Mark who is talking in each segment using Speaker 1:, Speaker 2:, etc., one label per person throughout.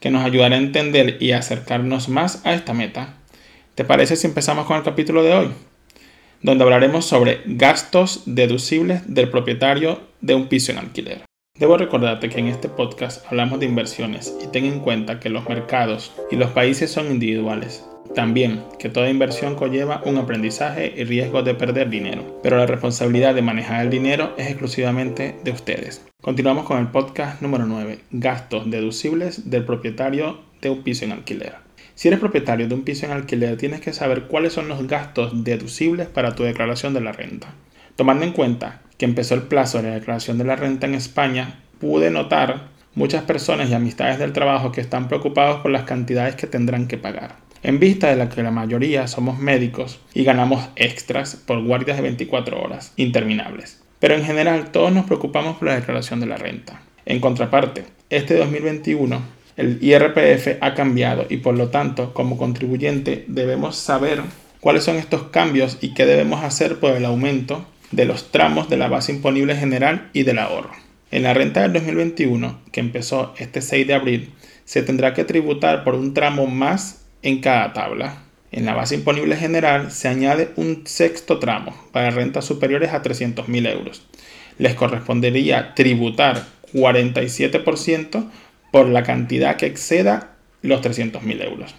Speaker 1: que nos ayudará a entender y acercarnos más a esta meta. ¿Te parece si empezamos con el capítulo de hoy? Donde hablaremos sobre gastos deducibles del propietario de un piso en alquiler. Debo recordarte que en este podcast hablamos de inversiones y ten en cuenta que los mercados y los países son individuales. También que toda inversión conlleva un aprendizaje y riesgo de perder dinero, pero la responsabilidad de manejar el dinero es exclusivamente de ustedes. Continuamos con el podcast número 9, gastos deducibles del propietario de un piso en alquiler. Si eres propietario de un piso en alquiler, tienes que saber cuáles son los gastos deducibles para tu declaración de la renta. Tomando en cuenta que empezó el plazo de la declaración de la renta en España, pude notar muchas personas y amistades del trabajo que están preocupados por las cantidades que tendrán que pagar. En vista de la que la mayoría somos médicos y ganamos extras por guardias de 24 horas interminables. Pero en general todos nos preocupamos por la declaración de la renta. En contraparte, este 2021 el IRPF ha cambiado y por lo tanto como contribuyente debemos saber cuáles son estos cambios y qué debemos hacer por el aumento de los tramos de la base imponible general y del ahorro. En la renta del 2021, que empezó este 6 de abril, se tendrá que tributar por un tramo más en cada tabla. En la base imponible general se añade un sexto tramo para rentas superiores a 300.000 euros. Les correspondería tributar 47% por la cantidad que exceda los 300.000 euros.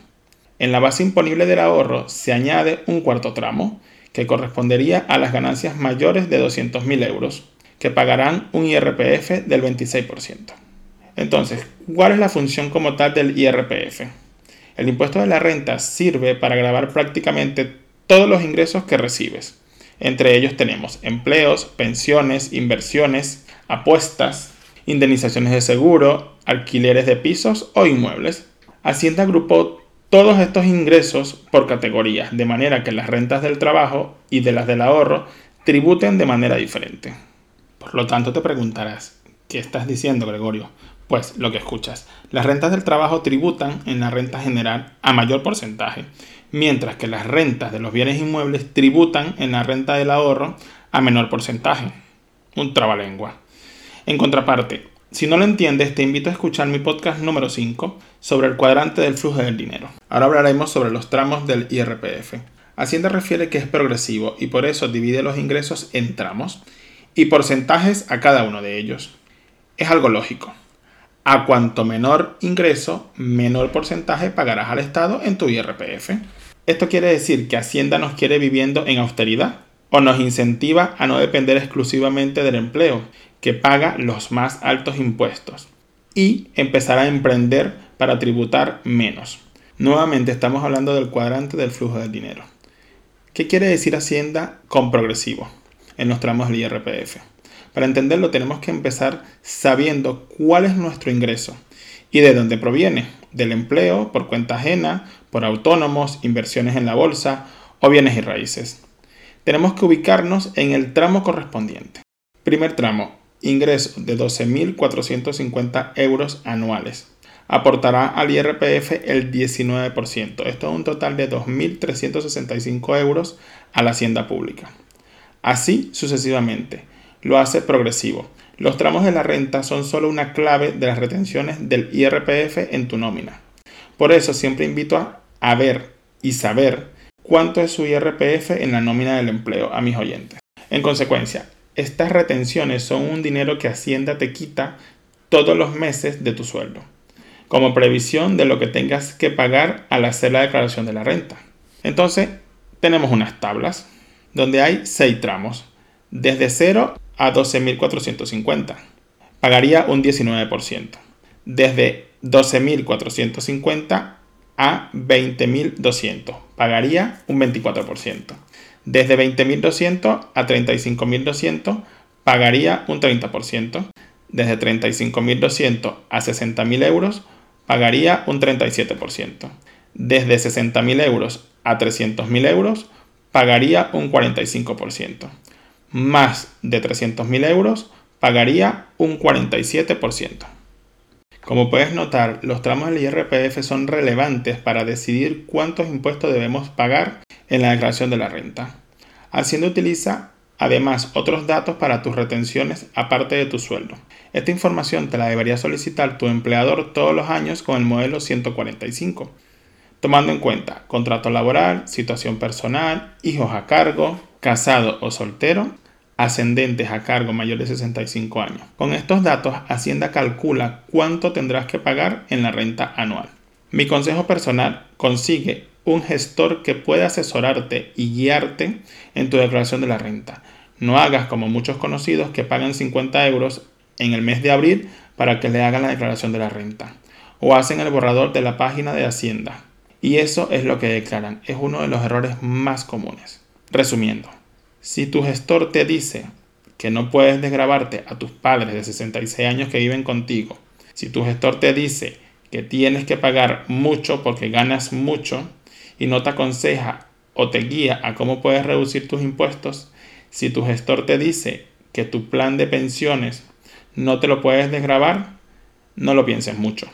Speaker 1: En la base imponible del ahorro se añade un cuarto tramo que correspondería a las ganancias mayores de 200.000 euros, que pagarán un IRPF del 26%. Entonces, ¿cuál es la función como tal del IRPF? El impuesto de la renta sirve para grabar prácticamente todos los ingresos que recibes. Entre ellos tenemos empleos, pensiones, inversiones, apuestas, indemnizaciones de seguro, alquileres de pisos o inmuebles. Hacienda agrupó todos estos ingresos por categorías, de manera que las rentas del trabajo y de las del ahorro tributen de manera diferente. Por lo tanto, te preguntarás, ¿qué estás diciendo, Gregorio? Pues lo que escuchas. Las rentas del trabajo tributan en la renta general a mayor porcentaje, mientras que las rentas de los bienes inmuebles tributan en la renta del ahorro a menor porcentaje. Un trabalengua. En contraparte, si no lo entiendes, te invito a escuchar mi podcast número 5 sobre el cuadrante del flujo del dinero. Ahora hablaremos sobre los tramos del IRPF. Hacienda refiere que es progresivo y por eso divide los ingresos en tramos y porcentajes a cada uno de ellos. Es algo lógico. A cuanto menor ingreso, menor porcentaje pagarás al Estado en tu IRPF. Esto quiere decir que Hacienda nos quiere viviendo en austeridad o nos incentiva a no depender exclusivamente del empleo, que paga los más altos impuestos, y empezar a emprender para tributar menos. Nuevamente estamos hablando del cuadrante del flujo del dinero. ¿Qué quiere decir Hacienda con progresivo en los tramos del IRPF? Para entenderlo tenemos que empezar sabiendo cuál es nuestro ingreso y de dónde proviene. Del empleo, por cuenta ajena, por autónomos, inversiones en la bolsa o bienes y raíces. Tenemos que ubicarnos en el tramo correspondiente. Primer tramo, ingreso de 12.450 euros anuales. Aportará al IRPF el 19%. Esto es un total de 2.365 euros a la hacienda pública. Así sucesivamente lo hace progresivo. Los tramos de la renta son solo una clave de las retenciones del IRPF en tu nómina. Por eso siempre invito a, ver y saber cuánto es su IRPF en la nómina del empleo a mis oyentes. En consecuencia, estas retenciones son un dinero que Hacienda te quita todos los meses de tu sueldo, como previsión de lo que tengas que pagar al hacer la declaración de la renta. Entonces, tenemos unas tablas donde hay seis tramos, desde 0 a 12.450. Pagaría un 19%. Desde 12.450 a 20.200. Pagaría un 24%. Desde 20.200 a 35.200 pagaría un 30%. Desde 35.200 a 60.000 euros pagaría un 37%. desde 60.000 euros a 300.000 euros, pagaría un 45%. Más de 300.000 euros, pagaría un 47%. Como puedes notar, los tramos del IRPF son relevantes para decidir cuántos impuestos debemos pagar en la declaración de la renta. Hacienda utiliza además otros datos para tus retenciones aparte de tu sueldo. Esta información te la debería solicitar tu empleador todos los años con el modelo 145, tomando en cuenta contrato laboral, situación personal, hijos a cargo, casado o soltero, ascendentes a cargo mayores de 65 años. Con estos datos, Hacienda calcula cuánto tendrás que pagar en la renta anual. Mi consejo personal, consigue un gestor que pueda asesorarte y guiarte en tu declaración de la renta. No hagas como muchos conocidos que pagan 50 euros en el mes de abril para que le hagan la declaración de la renta. O hacen el borrador de la página de Hacienda. Y eso es lo que declaran. Es uno de los errores más comunes. Resumiendo, si tu gestor te dice que no puedes desgrabarte a tus padres de 66 años que viven contigo, si tu gestor te dice que tienes que pagar mucho porque ganas mucho y no te aconseja o te guía a cómo puedes reducir tus impuestos, si tu gestor te dice que tu plan de pensiones no te lo puedes desgrabar, no lo pienses mucho.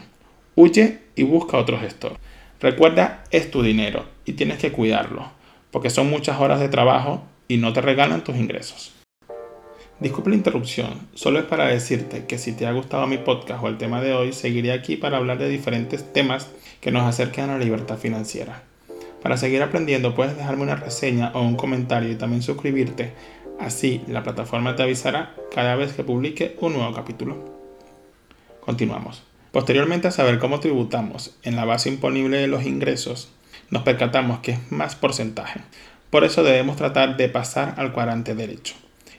Speaker 1: Huye y busca otro gestor. Recuerda, es tu dinero y tienes que cuidarlo, porque son muchas horas de trabajo y no te regalan tus ingresos. Disculpe la interrupción, solo es para decirte que si te ha gustado mi podcast o el tema de hoy, seguiré aquí para hablar de diferentes temas que nos acerquen a la libertad financiera. Para seguir aprendiendo puedes dejarme una reseña o un comentario y también suscribirte, así la plataforma te avisará cada vez que publique un nuevo capítulo. Continuamos. Posteriormente a saber cómo tributamos en la base imponible de los ingresos, nos percatamos que es más porcentaje, por eso debemos tratar de pasar al cuadrante derecho.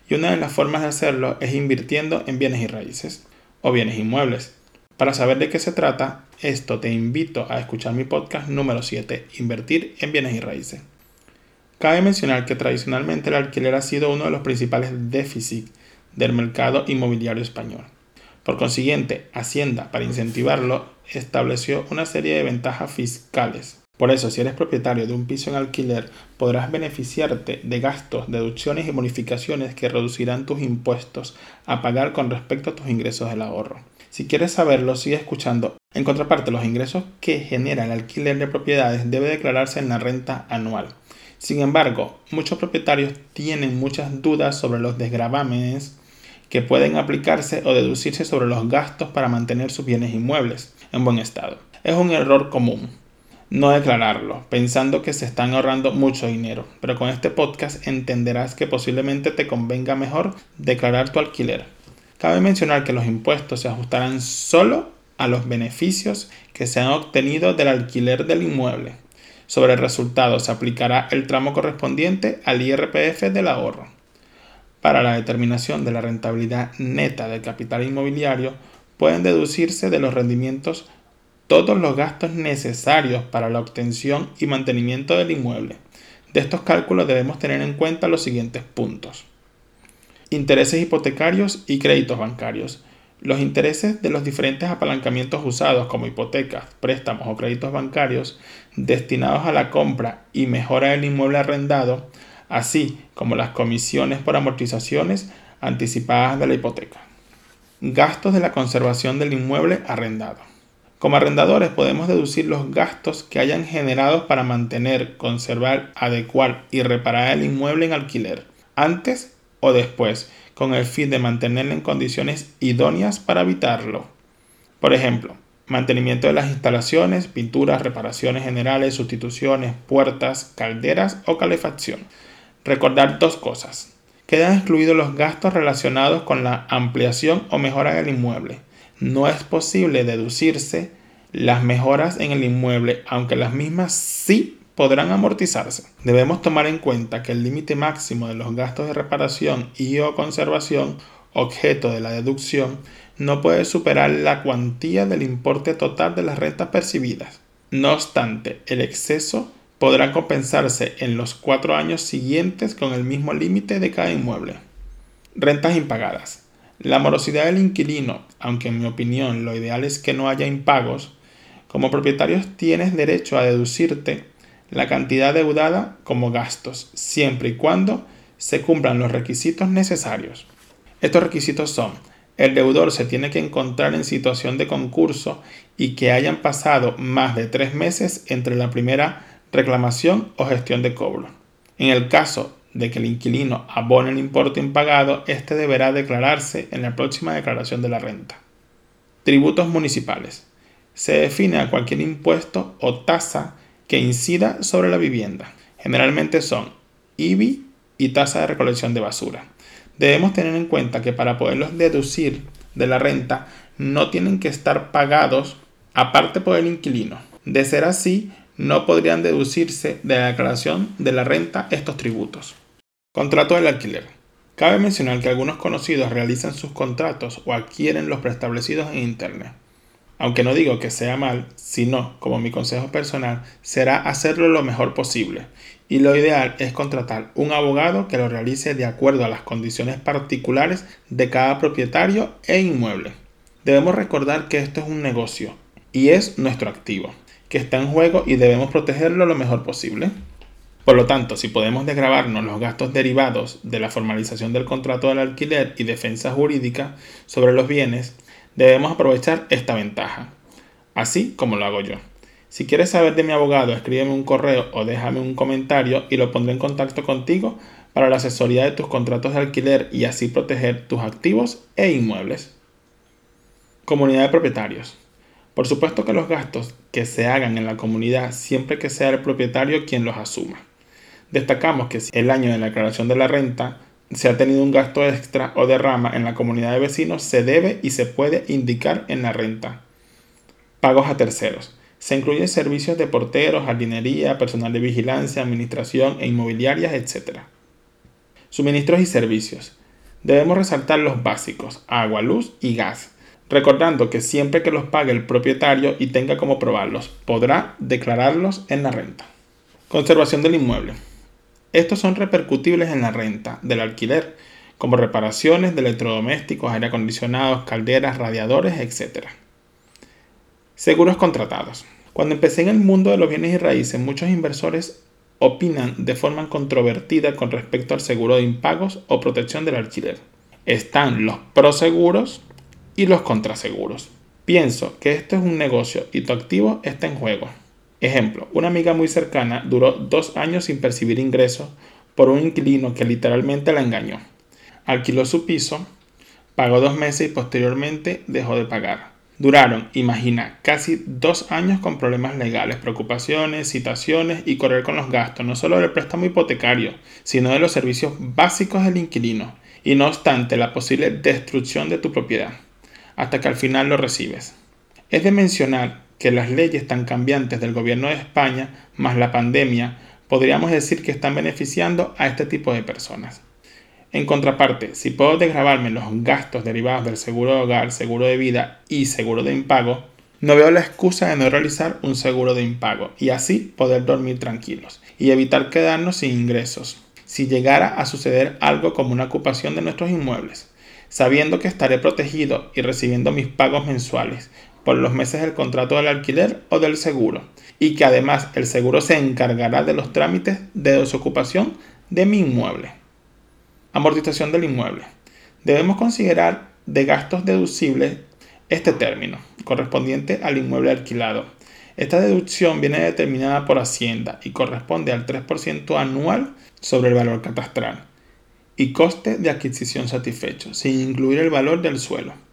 Speaker 1: Y una de las formas de hacerlo es invirtiendo en bienes y raíces o bienes inmuebles. Para saber de qué se trata, esto te invito a escuchar mi podcast número 7, Invertir en bienes y raíces. Cabe mencionar que tradicionalmente el alquiler ha sido uno de los principales déficits del mercado inmobiliario español. Por consiguiente, Hacienda, para incentivarlo, estableció una serie de ventajas fiscales por eso, si eres propietario de un piso en alquiler, podrás beneficiarte de gastos, deducciones y bonificaciones que reducirán tus impuestos a pagar con respecto a tus ingresos del ahorro. Si quieres saberlo, sigue escuchando. En contraparte, los ingresos que genera el alquiler de propiedades debe declararse en la renta anual. Sin embargo, muchos propietarios tienen muchas dudas sobre los desgravámenes que pueden aplicarse o deducirse sobre los gastos para mantener sus bienes inmuebles en buen estado. Es un error común no declararlo, pensando que se están ahorrando mucho dinero. Pero con este podcast entenderás que posiblemente te convenga mejor declarar tu alquiler. Cabe mencionar que los impuestos se ajustarán solo a los beneficios que se han obtenido del alquiler del inmueble. Sobre el resultado se aplicará el tramo correspondiente al IRPF del ahorro. Para la determinación de la rentabilidad neta del capital inmobiliario pueden deducirse de los rendimientos todos los gastos necesarios para la obtención y mantenimiento del inmueble. De estos cálculos debemos tener en cuenta los siguientes puntos. Intereses hipotecarios y créditos bancarios. Los intereses de los diferentes apalancamientos usados como hipotecas, préstamos o créditos bancarios destinados a la compra y mejora del inmueble arrendado, así como las comisiones por amortizaciones anticipadas de la hipoteca. Gastos de la conservación del inmueble arrendado. Como arrendadores podemos deducir los gastos que hayan generado para mantener, conservar, adecuar y reparar el inmueble en alquiler, antes o después, con el fin de mantenerlo en condiciones idóneas para habitarlo. Por ejemplo, mantenimiento de las instalaciones, pinturas, reparaciones generales, sustituciones, puertas, calderas o calefacción. Recordar dos cosas. Quedan excluidos los gastos relacionados con la ampliación o mejora del inmueble no es posible deducirse las mejoras en el inmueble, aunque las mismas sí podrán amortizarse. Debemos tomar en cuenta que el límite máximo de los gastos de reparación y o conservación, objeto de la deducción, no puede superar la cuantía del importe total de las rentas percibidas. No obstante, el exceso podrá compensarse en los cuatro años siguientes con el mismo límite de cada inmueble. Rentas impagadas. La morosidad del inquilino, aunque en mi opinión lo ideal es que no haya impagos, Como propietarios tienes derecho a deducirte la cantidad deudada como gastos, siempre y cuando se cumplan los requisitos necesarios. Estos requisitos son, el deudor se tiene que encontrar en situación de concurso y que hayan pasado más de tres meses entre la primera reclamación o gestión de cobro. En el caso de que el inquilino abone el importe impagado, este deberá declararse en la próxima declaración de la renta. Tributos municipales. Se define a cualquier impuesto o tasa que incida sobre la vivienda. Generalmente son IBI y tasa de recolección de basura. Debemos tener en cuenta que para poderlos deducir de la renta no tienen que estar pagados aparte por el inquilino. De ser así, no podrían deducirse de la declaración de la renta estos tributos. Contrato del alquiler. Cabe mencionar que algunos conocidos realizan sus contratos o adquieren los preestablecidos en Internet. Aunque no digo que sea mal, sino, como mi consejo personal, será hacerlo lo mejor posible. Y lo ideal es contratar un abogado que lo realice de acuerdo a las condiciones particulares de cada propietario e inmueble. Debemos recordar que esto es un negocio y es nuestro activo, que está en juego y debemos protegerlo lo mejor posible. Por lo tanto, si podemos desgravarnos los gastos derivados de la formalización del contrato del alquiler y defensa jurídica sobre los bienes, debemos aprovechar esta ventaja, así como lo hago yo. Si quieres saber de mi abogado, escríbeme un correo o déjame un comentario y lo pondré en contacto contigo para la asesoría de tus contratos de alquiler y así proteger tus activos e inmuebles. Comunidad de propietarios. Por supuesto que los gastos que se hagan en la comunidad siempre que sea el propietario quien los asuma. Destacamos que el año de la declaración de la renta se ha tenido un gasto extra o derrama en la comunidad de vecinos, se debe y se puede indicar en la renta. Pagos a terceros. Se incluyen servicios de porteros, jardinería, personal de vigilancia, administración e inmobiliarias, etc. Suministros y servicios. Debemos resaltar los básicos, agua, luz y gas, recordando que siempre que los pague el propietario y tenga como probarlos, podrá declararlos en la renta. Conservación del inmueble. Estos son repercutibles en la renta del alquiler, como reparaciones de electrodomésticos, aire acondicionados, calderas, radiadores, etc. Seguros contratados. Cuando empecé en el mundo de los bienes y raíces, muchos inversores opinan de forma controvertida con respecto al seguro de impagos o protección del alquiler. Están los proseguros y los contraseguros. Pienso que esto es un negocio y tu activo está en juego. Ejemplo, una amiga muy cercana duró dos años sin percibir ingresos por un inquilino que literalmente la engañó. Alquiló su piso, pagó dos meses y posteriormente dejó de pagar. Duraron, imagina, casi dos años con problemas legales, preocupaciones, citaciones y correr con los gastos, no solo del préstamo hipotecario, sino de los servicios básicos del inquilino, y no obstante la posible destrucción de tu propiedad, hasta que al final lo recibes. Es de mencionar que las leyes tan cambiantes del gobierno de España, más la pandemia, podríamos decir que están beneficiando a este tipo de personas. En contraparte, si puedo desgravarme los gastos derivados del seguro de hogar, seguro de vida y seguro de impago, no veo la excusa de no realizar un seguro de impago y así poder dormir tranquilos y evitar quedarnos sin ingresos si llegara a suceder algo como una ocupación de nuestros inmuebles, sabiendo que estaré protegido y recibiendo mis pagos mensuales, por los meses del contrato del alquiler o del seguro y que además el seguro se encargará de los trámites de desocupación de mi inmueble. Amortización del inmueble. Debemos considerar de gastos deducibles este término, correspondiente al inmueble alquilado. Esta deducción viene determinada por Hacienda y corresponde al 3% anual sobre el valor catastral y coste de adquisición satisfecho, sin incluir el valor del suelo.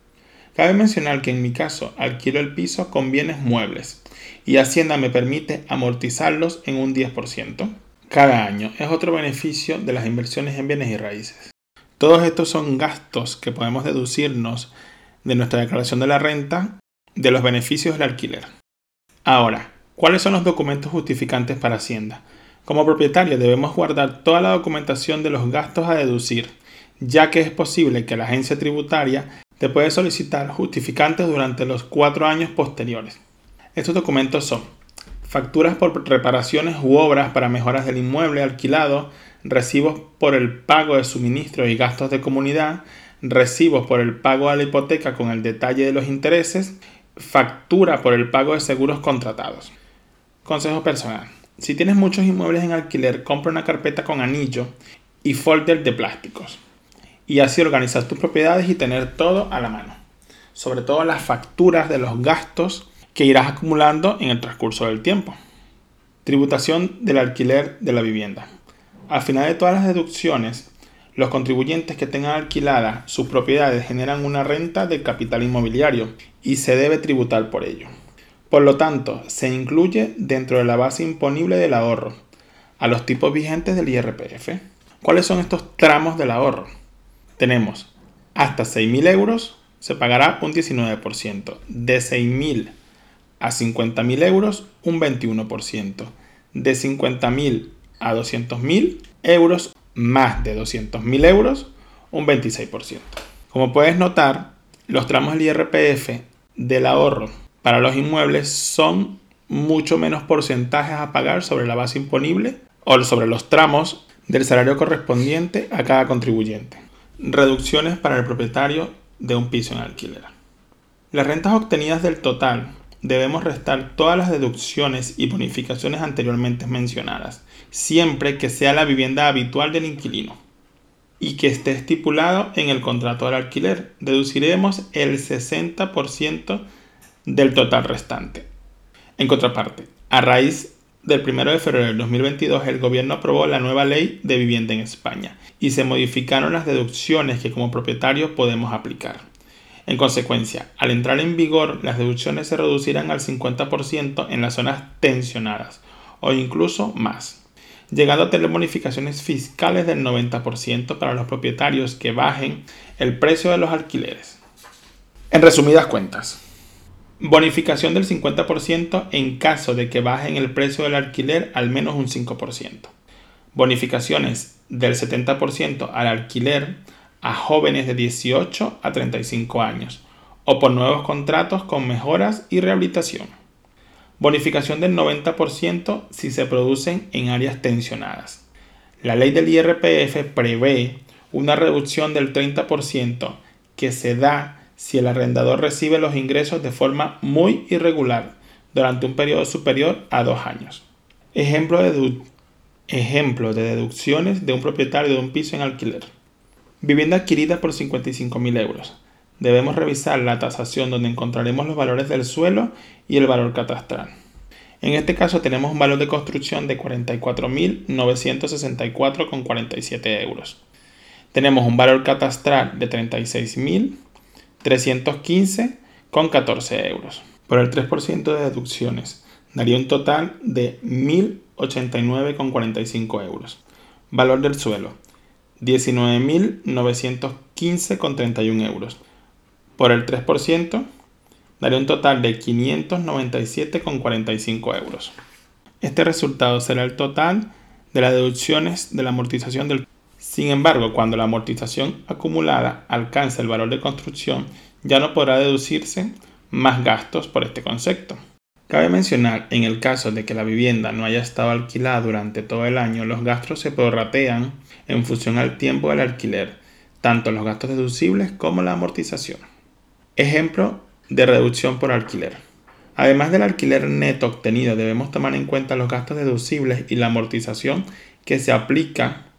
Speaker 1: Cabe mencionar que en mi caso alquilo el piso con bienes muebles y Hacienda me permite amortizarlos en un 10% cada año. Es otro beneficio de las inversiones en bienes y raíces. Todos estos son gastos que podemos deducirnos de nuestra declaración de la renta de los beneficios del alquiler. Ahora, ¿cuáles son los documentos justificantes para Hacienda? Como propietario debemos guardar toda la documentación de los gastos a deducir, ya que es posible que la agencia tributaria te puede solicitar justificantes durante los cuatro años posteriores. Estos documentos son facturas por reparaciones u obras para mejoras del inmueble alquilado, recibos por el pago de suministros y gastos de comunidad, recibos por el pago de la hipoteca con el detalle de los intereses factura por el pago de seguros contratados. Consejo personal. Si tienes muchos inmuebles en alquiler, compra una carpeta con anillo y folder de plásticos. Y así organizar tus propiedades y tener todo a la mano. Sobre todo las facturas de los gastos que irás acumulando en el transcurso del tiempo. Tributación del alquiler de la vivienda. Al final de todas las deducciones, los contribuyentes que tengan alquiladas sus propiedades generan una renta del capital inmobiliario y se debe tributar por ello. Por lo tanto, se incluye dentro de la base imponible del ahorro, a los tipos vigentes del IRPF. ¿Cuáles son estos tramos del ahorro? Tenemos hasta 6.000 euros, se pagará un 19%. De 6.000 a 50.000 euros, un 21%. De 50.000 a 200.000 euros, más de 200.000 euros, un 26%. Como puedes notar, los tramos del IRPF del ahorro para los inmuebles son mucho menos porcentajes a pagar sobre la base imponible o sobre los tramos del salario correspondiente a cada contribuyente. Reducciones para el propietario de un piso en alquiler. Las rentas obtenidas del total debemos restar todas las deducciones y bonificaciones anteriormente mencionadas, siempre que sea la vivienda habitual del inquilino y que esté estipulado en el contrato de alquiler. Deduciremos el 60% del total restante. En contraparte, a raíz del 1 de febrero del 2022, el gobierno aprobó la nueva ley de vivienda en España y se modificaron las deducciones que como propietarios podemos aplicar. En consecuencia, al entrar en vigor, las deducciones se reducirán al 50% en las zonas tensionadas o incluso más llegando a tener bonificaciones fiscales del 90% para los propietarios que bajen el precio de los alquileres. En resumidas cuentas, bonificación del 50% en caso de que bajen el precio del alquiler al menos un 5%. Bonificaciones del 70% al alquiler a jóvenes de 18 a 35 años o por nuevos contratos con mejoras y rehabilitación Bonificación del 90% si se producen en áreas tensionadas. La ley del IRPF prevé una reducción del 30% que se da si el arrendador recibe los ingresos de forma muy irregular durante un periodo superior a dos años. Ejemplo de, deducciones de un propietario de un piso en alquiler. Vivienda adquirida por 55.000 euros debemos revisar la tasación donde encontraremos los valores del suelo y el valor catastral. En este caso tenemos un valor de construcción de 44.964,47 euros. Tenemos un valor catastral de 36.315,14 euros. Por el 3% de deducciones daría un total de 1.089,45 euros. Valor del suelo 19.915,31 euros por el 3% daría un total de 597,45 euros. Este resultado será el total de las deducciones de la amortización del... Sin embargo, cuando la amortización acumulada alcance el valor de construcción, ya no podrá deducirse más gastos por este concepto. Cabe mencionar, en el caso de que la vivienda no haya estado alquilada durante todo el año, los gastos se prorratean en función al tiempo del alquiler, tanto los gastos deducibles como la amortización. Ejemplo de reducción por alquiler. Además del alquiler neto obtenido, debemos tomar en cuenta los gastos deducibles y la amortización que se aplica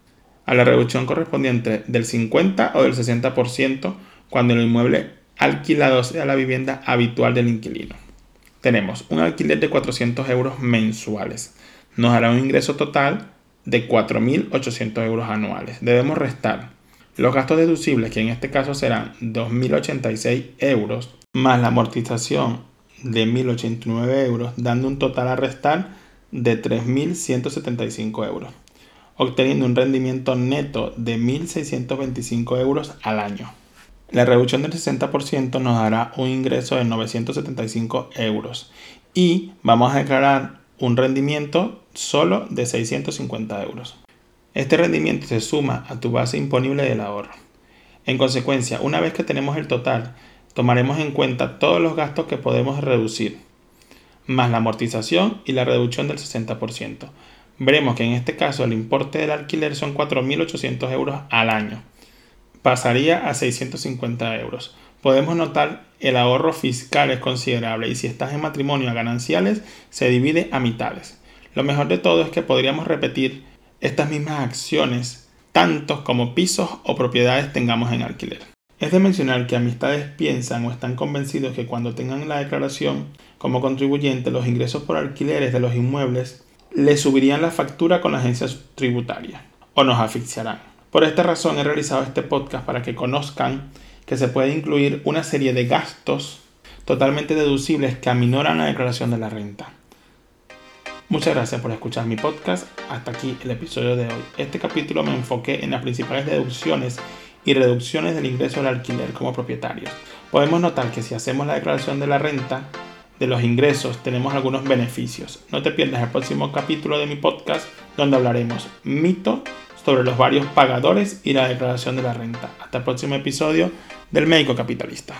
Speaker 1: a la reducción correspondiente del 50 o del 60% cuando el inmueble alquilado sea la vivienda habitual del inquilino. Tenemos un alquiler de 400 euros mensuales. Nos hará un ingreso total de 4.800 euros anuales. Debemos restar los gastos deducibles, que en este caso serán 2.086 euros, más la amortización de 1.089 euros, dando un total a restar de 3.175 euros, obteniendo un rendimiento neto de 1.625 euros al año. La reducción del 60% nos dará un ingreso de 975 euros y vamos a declarar un rendimiento solo de 650 euros. Este rendimiento se suma a tu base imponible del ahorro. En consecuencia, una vez que tenemos el total, tomaremos en cuenta todos los gastos que podemos reducir, más la amortización y la reducción del 60%. Veremos que en este caso el importe del alquiler son 4.800 euros al año. pasaría a 650 euros. Podemos notar el ahorro fiscal es considerable y si estás en matrimonio a gananciales se divide a mitades. Lo mejor de todo es que podríamos repetir estas mismas acciones tantos como pisos o propiedades tengamos en alquiler. Es de mencionar que amistades piensan o están convencidos que cuando tengan la declaración como contribuyente los ingresos por alquileres de los inmuebles le subirían la factura con la agencia tributaria o nos asfixiarán. Por esta razón he realizado este podcast para que conozcan que se puede incluir una serie de gastos totalmente deducibles que aminoran la declaración de la renta. Muchas gracias por escuchar mi podcast. Hasta aquí el episodio de hoy. Este capítulo me enfoqué en las principales deducciones y reducciones del ingreso del alquiler como propietarios. Podemos notar que si hacemos la declaración de la renta, de los ingresos, tenemos algunos beneficios. No te pierdas el próximo capítulo de mi podcast donde hablaremos mito sobre los varios pagadores y la declaración de la renta. Hasta el próximo episodio del Médico Capitalista.